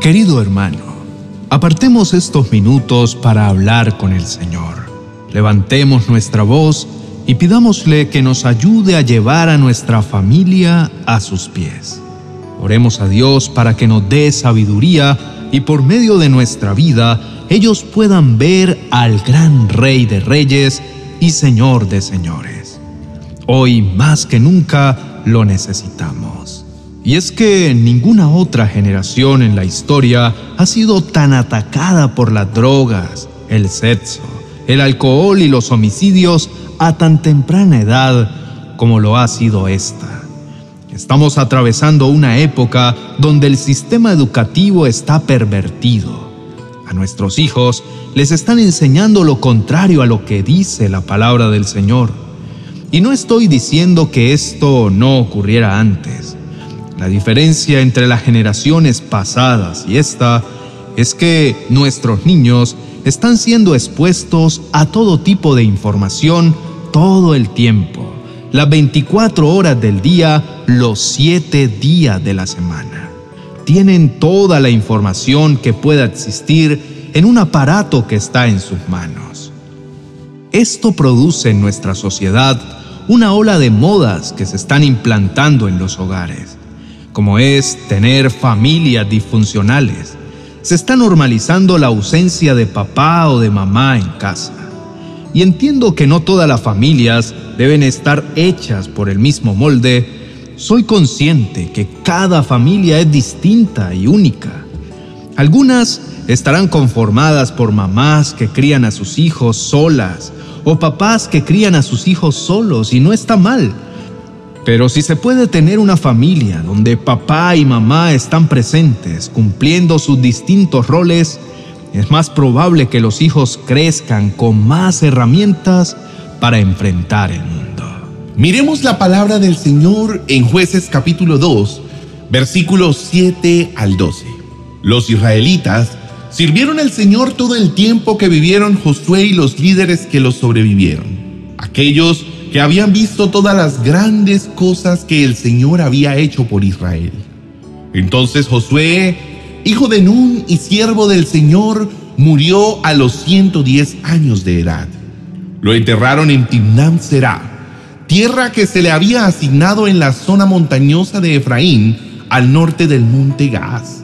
Querido hermano, apartemos estos minutos para hablar con el Señor. Levantemos nuestra voz y pidámosle que nos ayude a llevar a nuestra familia a sus pies. Oremos a Dios para que nos dé sabiduría y por medio de nuestra vida ellos puedan ver al gran Rey de Reyes y Señor de Señores. Hoy más que nunca lo necesitamos. Y es que ninguna otra generación en la historia ha sido tan atacada por las drogas, el sexo, el alcohol y los homicidios a tan temprana edad como lo ha sido esta. Estamos atravesando una época donde el sistema educativo está pervertido. A nuestros hijos les están enseñando lo contrario a lo que dice la palabra del Señor. Y no estoy diciendo que esto no ocurriera antes. La diferencia entre las generaciones pasadas y esta es que nuestros niños están siendo expuestos a todo tipo de información todo el tiempo, las 24 horas del día, los 7 días de la semana. Tienen toda la información que pueda existir en un aparato que está en sus manos. Esto produce en nuestra sociedad una ola de modas que se están implantando en los hogares como es tener familias disfuncionales. Se está normalizando la ausencia de papá o de mamá en casa. Y entiendo que no todas las familias deben estar hechas por el mismo molde. Soy consciente que cada familia es distinta y única. Algunas estarán conformadas por mamás que crían a sus hijos solas o papás que crían a sus hijos solos y no está mal pero si se puede tener una familia donde papá y mamá están presentes cumpliendo sus distintos roles, es más probable que los hijos crezcan con más herramientas para enfrentar el mundo. Miremos la palabra del Señor en jueces capítulo 2, versículos 7 al 12. Los israelitas sirvieron al Señor todo el tiempo que vivieron Josué y los líderes que los sobrevivieron. Aquellos que habían visto todas las grandes cosas que el Señor había hecho por Israel. Entonces Josué, hijo de Nun y siervo del Señor, murió a los 110 años de edad. Lo enterraron en Timnam Será, tierra que se le había asignado en la zona montañosa de Efraín, al norte del monte Gaz.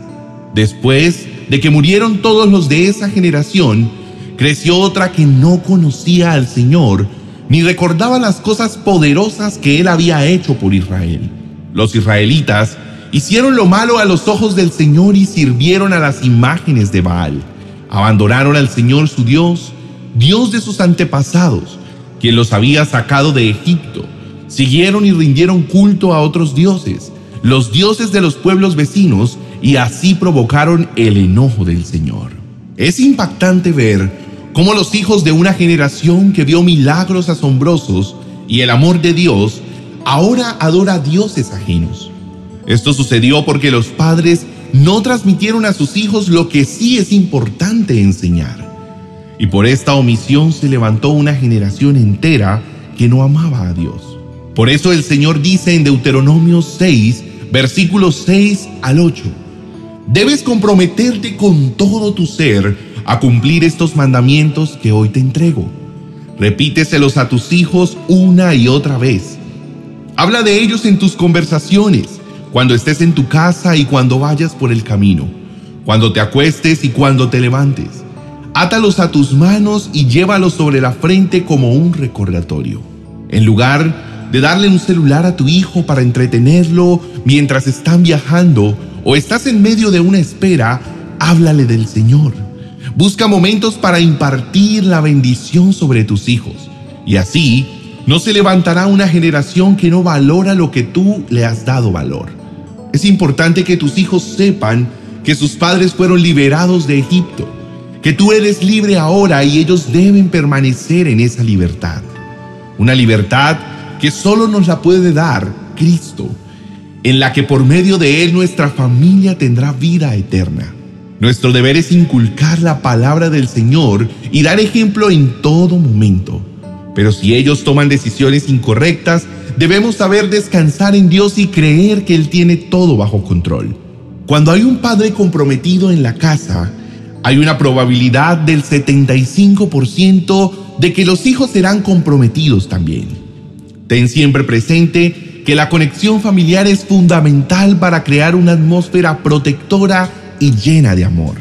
Después de que murieron todos los de esa generación, creció otra que no conocía al Señor, ni recordaba las cosas poderosas que él había hecho por Israel. Los israelitas hicieron lo malo a los ojos del Señor y sirvieron a las imágenes de Baal. Abandonaron al Señor su Dios, Dios de sus antepasados, quien los había sacado de Egipto. Siguieron y rindieron culto a otros dioses, los dioses de los pueblos vecinos, y así provocaron el enojo del Señor. Es impactante ver como los hijos de una generación que vio milagros asombrosos y el amor de Dios, ahora adora a dioses ajenos. Esto sucedió porque los padres no transmitieron a sus hijos lo que sí es importante enseñar. Y por esta omisión se levantó una generación entera que no amaba a Dios. Por eso el Señor dice en Deuteronomio 6, versículos 6 al 8, debes comprometerte con todo tu ser a cumplir estos mandamientos que hoy te entrego. Repíteselos a tus hijos una y otra vez. Habla de ellos en tus conversaciones, cuando estés en tu casa y cuando vayas por el camino, cuando te acuestes y cuando te levantes. Átalos a tus manos y llévalos sobre la frente como un recordatorio. En lugar de darle un celular a tu hijo para entretenerlo mientras están viajando o estás en medio de una espera, háblale del Señor. Busca momentos para impartir la bendición sobre tus hijos. Y así no se levantará una generación que no valora lo que tú le has dado valor. Es importante que tus hijos sepan que sus padres fueron liberados de Egipto, que tú eres libre ahora y ellos deben permanecer en esa libertad. Una libertad que solo nos la puede dar Cristo, en la que por medio de Él nuestra familia tendrá vida eterna. Nuestro deber es inculcar la palabra del Señor y dar ejemplo en todo momento. Pero si ellos toman decisiones incorrectas, debemos saber descansar en Dios y creer que Él tiene todo bajo control. Cuando hay un padre comprometido en la casa, hay una probabilidad del 75% de que los hijos serán comprometidos también. Ten siempre presente que la conexión familiar es fundamental para crear una atmósfera protectora y llena de amor.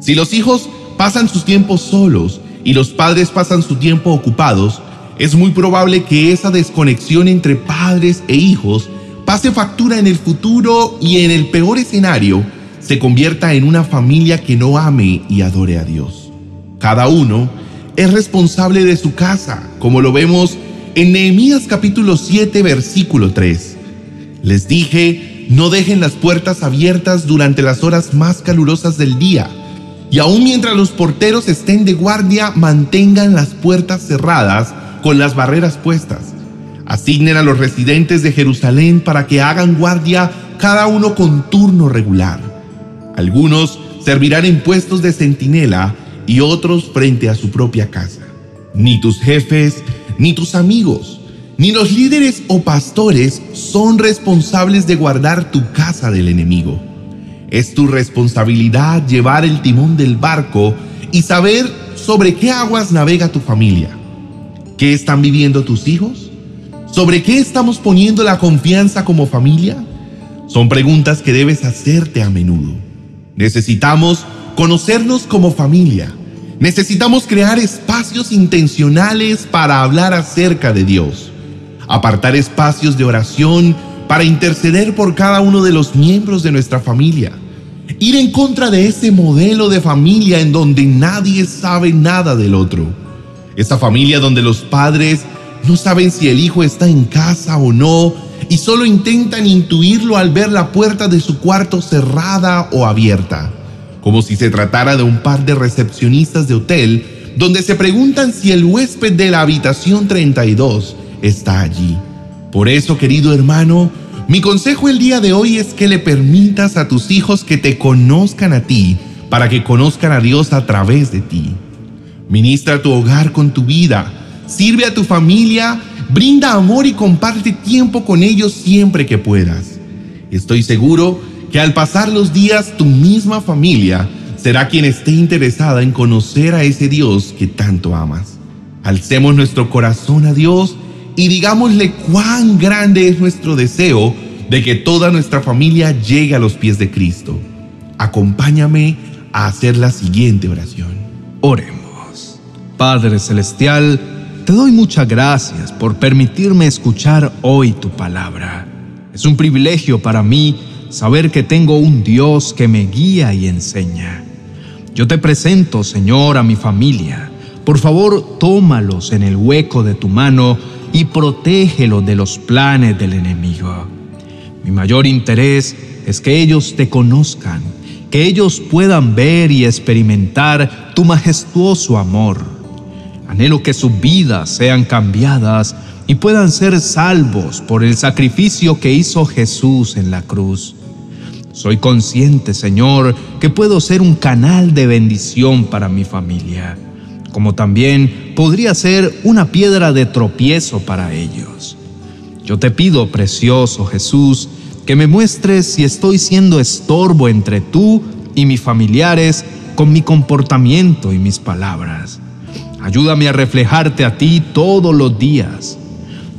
Si los hijos pasan sus tiempos solos y los padres pasan su tiempo ocupados, es muy probable que esa desconexión entre padres e hijos pase factura en el futuro y en el peor escenario se convierta en una familia que no ame y adore a Dios. Cada uno es responsable de su casa, como lo vemos en Nehemías capítulo 7 versículo 3. Les dije, no dejen las puertas abiertas durante las horas más calurosas del día, y aun mientras los porteros estén de guardia, mantengan las puertas cerradas con las barreras puestas Asignen a los residentes de Jerusalén para que hagan guardia cada uno con turno regular. Algunos servirán en puestos de centinela y otros frente a su propia casa. Ni tus jefes, ni tus amigos, ni los líderes o pastores son responsables de guardar tu casa del enemigo. Es tu responsabilidad llevar el timón del barco y saber sobre qué aguas navega tu familia. ¿Qué están viviendo tus hijos? ¿Sobre qué estamos poniendo la confianza como familia? Son preguntas que debes hacerte a menudo. Necesitamos conocernos como familia. Necesitamos crear espacios intencionales para hablar acerca de Dios. Apartar espacios de oración para interceder por cada uno de los miembros de nuestra familia. Ir en contra de ese modelo de familia en donde nadie sabe nada del otro. Esa familia donde los padres no saben si el hijo está en casa o no y solo intentan intuirlo al ver la puerta de su cuarto cerrada o abierta, como si se tratara de un par de recepcionistas de hotel donde se preguntan si el huésped de la habitación 32 está allí. Por eso, querido hermano, mi consejo el día de hoy es que le permitas a tus hijos que te conozcan a ti para que conozcan a Dios a través de ti. Ministra tu hogar con tu vida sirve a tu familia, brinda amor y comparte tiempo con ellos siempre que puedas. Estoy seguro que al pasar los días tu misma familia será quien esté interesada en conocer a ese Dios que tanto amas. Alcemos nuestro corazón a Dios y digámosle cuán grande es nuestro deseo de que toda nuestra familia llegue a los pies de Cristo. Acompáñame a hacer la siguiente oración. Oremos. Padre Celestial, te doy muchas gracias por permitirme escuchar hoy tu palabra. Es un privilegio para mí saber que tengo un Dios que me guía y enseña. Yo te presento, Señor, a mi familia. Por favor, tómalos en el hueco de tu mano y protégelos de los planes del enemigo. Mi mayor interés es que ellos te conozcan, que ellos puedan ver y experimentar tu majestuoso amor Anhelo que sus vidas sean cambiadas y puedan ser salvos por el sacrificio que hizo Jesús en la cruz. Soy consciente, Señor, que puedo ser un canal de bendición para mi familia, como también podría ser una piedra de tropiezo para ellos. Yo te pido, precioso Jesús, que me muestres si estoy siendo estorbo entre tú y mis familiares con mi comportamiento y mis palabras. Ayúdame a reflejarte a ti todos los días.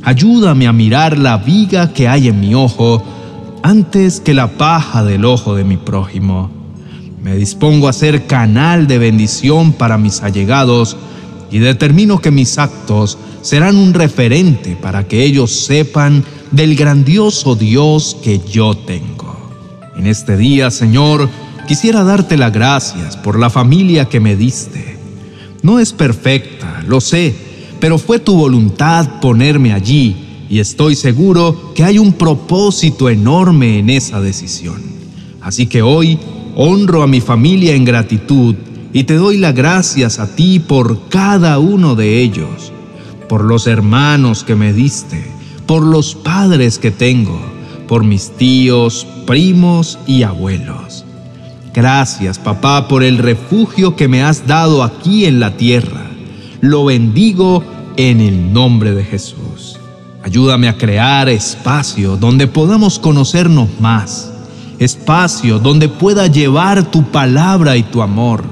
Ayúdame a mirar la viga que hay en mi ojo antes que la paja del ojo de mi prójimo. Me dispongo a ser canal de bendición para mis allegados y determino que mis actos serán un referente para que ellos sepan del grandioso Dios que yo tengo. En este día, Señor, quisiera darte las gracias por la familia que me diste no es perfecta, lo sé, pero fue tu voluntad ponerme allí y estoy seguro que hay un propósito enorme en esa decisión. Así que hoy honro a mi familia en gratitud y te doy las gracias a ti por cada uno de ellos, por los hermanos que me diste, por los padres que tengo, por mis tíos, primos y abuelos. Gracias, papá, por el refugio que me has dado aquí en la tierra. Lo bendigo en el nombre de Jesús. Ayúdame a crear espacio donde podamos conocernos más, espacio donde pueda llevar tu palabra y tu amor.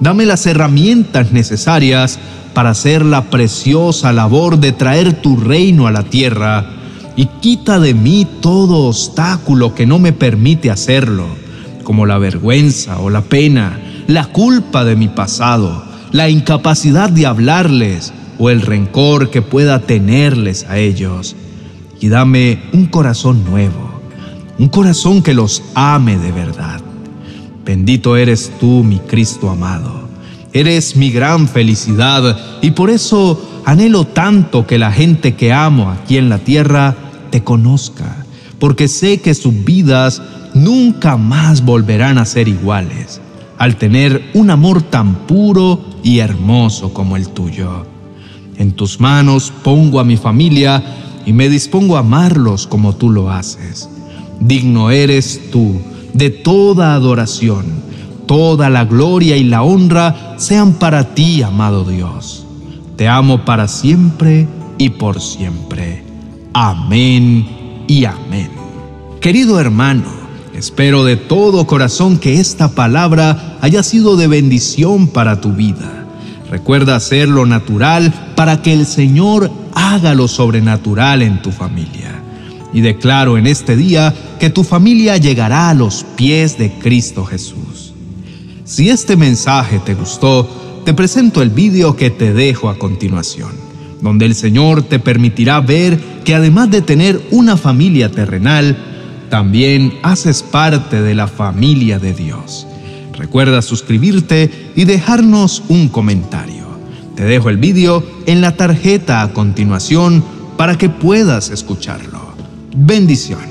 Dame las herramientas necesarias para hacer la preciosa labor de traer tu reino a la tierra y quita de mí todo obstáculo que no me permite hacerlo, como la vergüenza o la pena, la culpa de mi pasado, la incapacidad de hablarles o el rencor que pueda tenerles a ellos. Y dame un corazón nuevo, un corazón que los ame de verdad. Bendito eres tú, mi Cristo amado. Eres mi gran felicidad y por eso anhelo tanto que la gente que amo aquí en la tierra te conozca, porque sé que sus vidas nunca más volverán a ser iguales al tener un amor tan puro y hermoso como el tuyo. En tus manos pongo a mi familia y me dispongo a amarlos como tú lo haces. Digno eres tú de toda adoración, toda la gloria y la honra sean para ti, amado Dios. Te amo para siempre y por siempre. Amén y amén. Querido hermano, espero de todo corazón que esta palabra haya sido de bendición para tu vida. Recuerda hacer lo natural para que el Señor haga lo sobrenatural en tu familia. Y declaro en este día que tu familia llegará a los pies de Cristo Jesús. Si este mensaje te gustó, te presento el vídeo que te dejo a continuación, donde el Señor te permitirá ver que además de tener una familia terrenal, también haces parte de la familia de Dios. Recuerda suscribirte y dejarnos un comentario. Te dejo el vídeo en la tarjeta a continuación para que puedas escucharlo. Bendiciones.